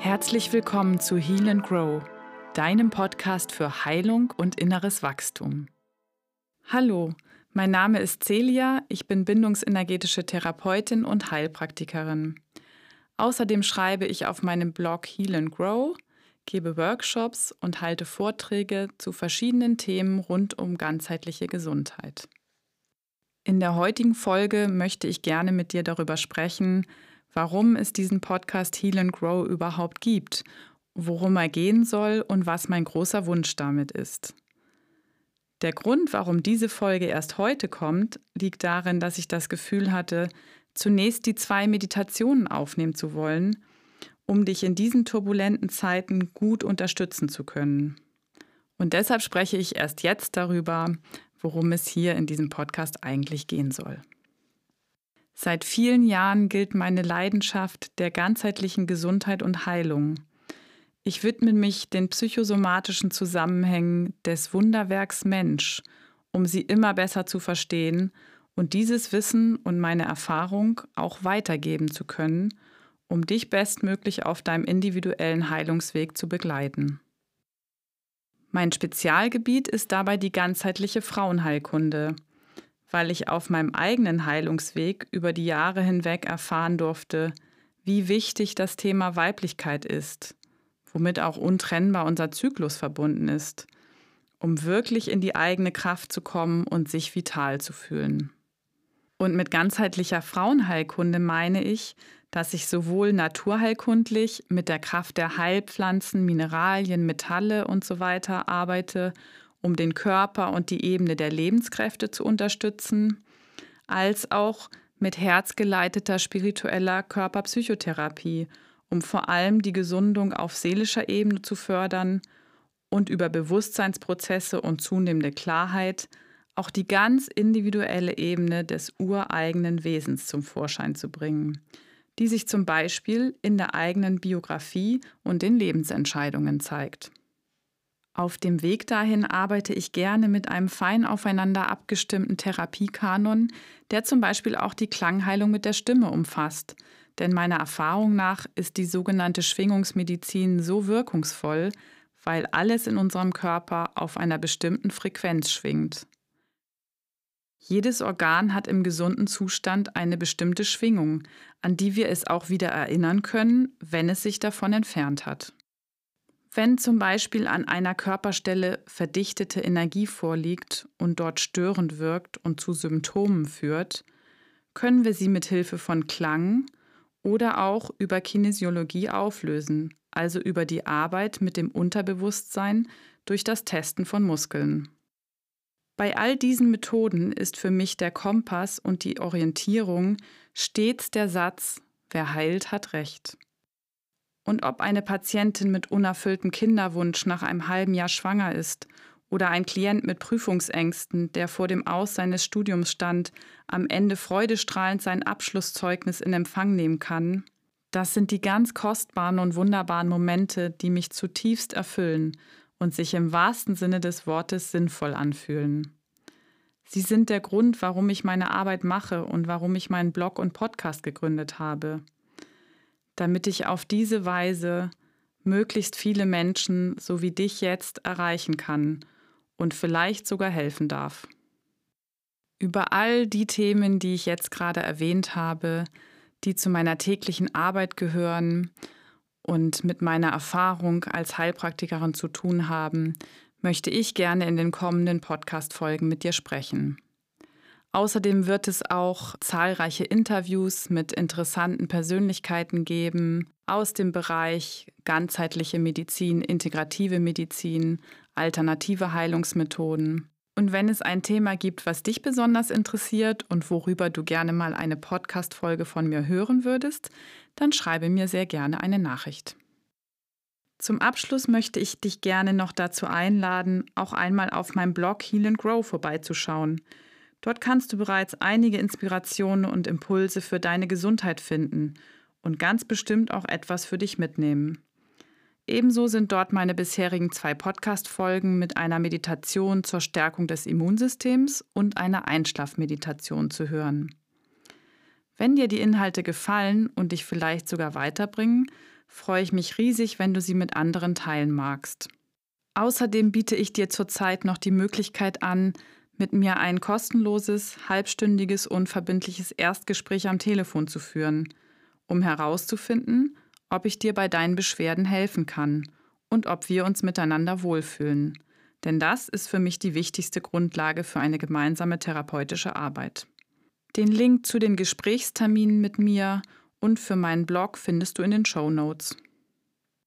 Herzlich willkommen zu Heal and Grow, deinem Podcast für Heilung und inneres Wachstum. Hallo, mein Name ist Celia, ich bin bindungsenergetische Therapeutin und Heilpraktikerin. Außerdem schreibe ich auf meinem Blog Heal and Grow, gebe Workshops und halte Vorträge zu verschiedenen Themen rund um ganzheitliche Gesundheit. In der heutigen Folge möchte ich gerne mit dir darüber sprechen, warum es diesen Podcast Heal and Grow überhaupt gibt, worum er gehen soll und was mein großer Wunsch damit ist. Der Grund, warum diese Folge erst heute kommt, liegt darin, dass ich das Gefühl hatte, zunächst die zwei Meditationen aufnehmen zu wollen, um dich in diesen turbulenten Zeiten gut unterstützen zu können. Und deshalb spreche ich erst jetzt darüber, worum es hier in diesem Podcast eigentlich gehen soll. Seit vielen Jahren gilt meine Leidenschaft der ganzheitlichen Gesundheit und Heilung. Ich widme mich den psychosomatischen Zusammenhängen des Wunderwerks Mensch, um sie immer besser zu verstehen und dieses Wissen und meine Erfahrung auch weitergeben zu können, um dich bestmöglich auf deinem individuellen Heilungsweg zu begleiten. Mein Spezialgebiet ist dabei die ganzheitliche Frauenheilkunde – weil ich auf meinem eigenen Heilungsweg über die Jahre hinweg erfahren durfte, wie wichtig das Thema Weiblichkeit ist, womit auch untrennbar unser Zyklus verbunden ist, um wirklich in die eigene Kraft zu kommen und sich vital zu fühlen. Und mit ganzheitlicher Frauenheilkunde meine ich, dass ich sowohl naturheilkundlich mit der Kraft der Heilpflanzen, Mineralien, Metalle usw. So arbeite um den Körper und die Ebene der Lebenskräfte zu unterstützen, als auch mit herzgeleiteter spiritueller Körperpsychotherapie, um vor allem die Gesundung auf seelischer Ebene zu fördern und über Bewusstseinsprozesse und zunehmende Klarheit auch die ganz individuelle Ebene des ureigenen Wesens zum Vorschein zu bringen, die sich zum Beispiel in der eigenen Biografie und den Lebensentscheidungen zeigt. Auf dem Weg dahin arbeite ich gerne mit einem fein aufeinander abgestimmten Therapiekanon, der zum Beispiel auch die Klangheilung mit der Stimme umfasst. Denn meiner Erfahrung nach ist die sogenannte Schwingungsmedizin so wirkungsvoll, weil alles in unserem Körper auf einer bestimmten Frequenz schwingt. Jedes Organ hat im gesunden Zustand eine bestimmte Schwingung, an die wir es auch wieder erinnern können, wenn es sich davon entfernt hat. Wenn zum Beispiel an einer Körperstelle verdichtete Energie vorliegt und dort störend wirkt und zu Symptomen führt, können wir sie mit Hilfe von Klang oder auch über Kinesiologie auflösen, also über die Arbeit mit dem Unterbewusstsein durch das Testen von Muskeln. Bei all diesen Methoden ist für mich der Kompass und die Orientierung stets der Satz, wer heilt, hat Recht und ob eine Patientin mit unerfülltem Kinderwunsch nach einem halben Jahr schwanger ist oder ein Klient mit Prüfungsängsten, der vor dem Aus seines Studiums stand, am Ende freudestrahlend sein Abschlusszeugnis in Empfang nehmen kann, das sind die ganz kostbaren und wunderbaren Momente, die mich zutiefst erfüllen und sich im wahrsten Sinne des Wortes sinnvoll anfühlen. Sie sind der Grund, warum ich meine Arbeit mache und warum ich meinen Blog und Podcast gegründet habe damit ich auf diese Weise möglichst viele Menschen, so wie dich jetzt, erreichen kann und vielleicht sogar helfen darf. Über all die Themen, die ich jetzt gerade erwähnt habe, die zu meiner täglichen Arbeit gehören und mit meiner Erfahrung als Heilpraktikerin zu tun haben, möchte ich gerne in den kommenden Podcast-Folgen mit dir sprechen. Außerdem wird es auch zahlreiche Interviews mit interessanten Persönlichkeiten geben aus dem Bereich ganzheitliche Medizin, integrative Medizin, alternative Heilungsmethoden. Und wenn es ein Thema gibt, was dich besonders interessiert und worüber du gerne mal eine Podcast-Folge von mir hören würdest, dann schreibe mir sehr gerne eine Nachricht. Zum Abschluss möchte ich dich gerne noch dazu einladen, auch einmal auf meinem Blog Heal and Grow vorbeizuschauen. Dort kannst du bereits einige Inspirationen und Impulse für deine Gesundheit finden und ganz bestimmt auch etwas für dich mitnehmen. Ebenso sind dort meine bisherigen zwei Podcast-Folgen mit einer Meditation zur Stärkung des Immunsystems und einer Einschlafmeditation zu hören. Wenn dir die Inhalte gefallen und dich vielleicht sogar weiterbringen, freue ich mich riesig, wenn du sie mit anderen teilen magst. Außerdem biete ich dir zurzeit noch die Möglichkeit an, mit mir ein kostenloses, halbstündiges, unverbindliches Erstgespräch am Telefon zu führen, um herauszufinden, ob ich dir bei deinen Beschwerden helfen kann und ob wir uns miteinander wohlfühlen. Denn das ist für mich die wichtigste Grundlage für eine gemeinsame therapeutische Arbeit. Den Link zu den Gesprächsterminen mit mir und für meinen Blog findest du in den Show Notes.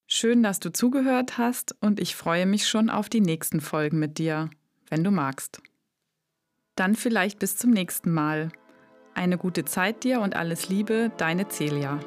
Schön, dass du zugehört hast und ich freue mich schon auf die nächsten Folgen mit dir, wenn du magst. Dann vielleicht bis zum nächsten Mal. Eine gute Zeit dir und alles Liebe, deine Celia.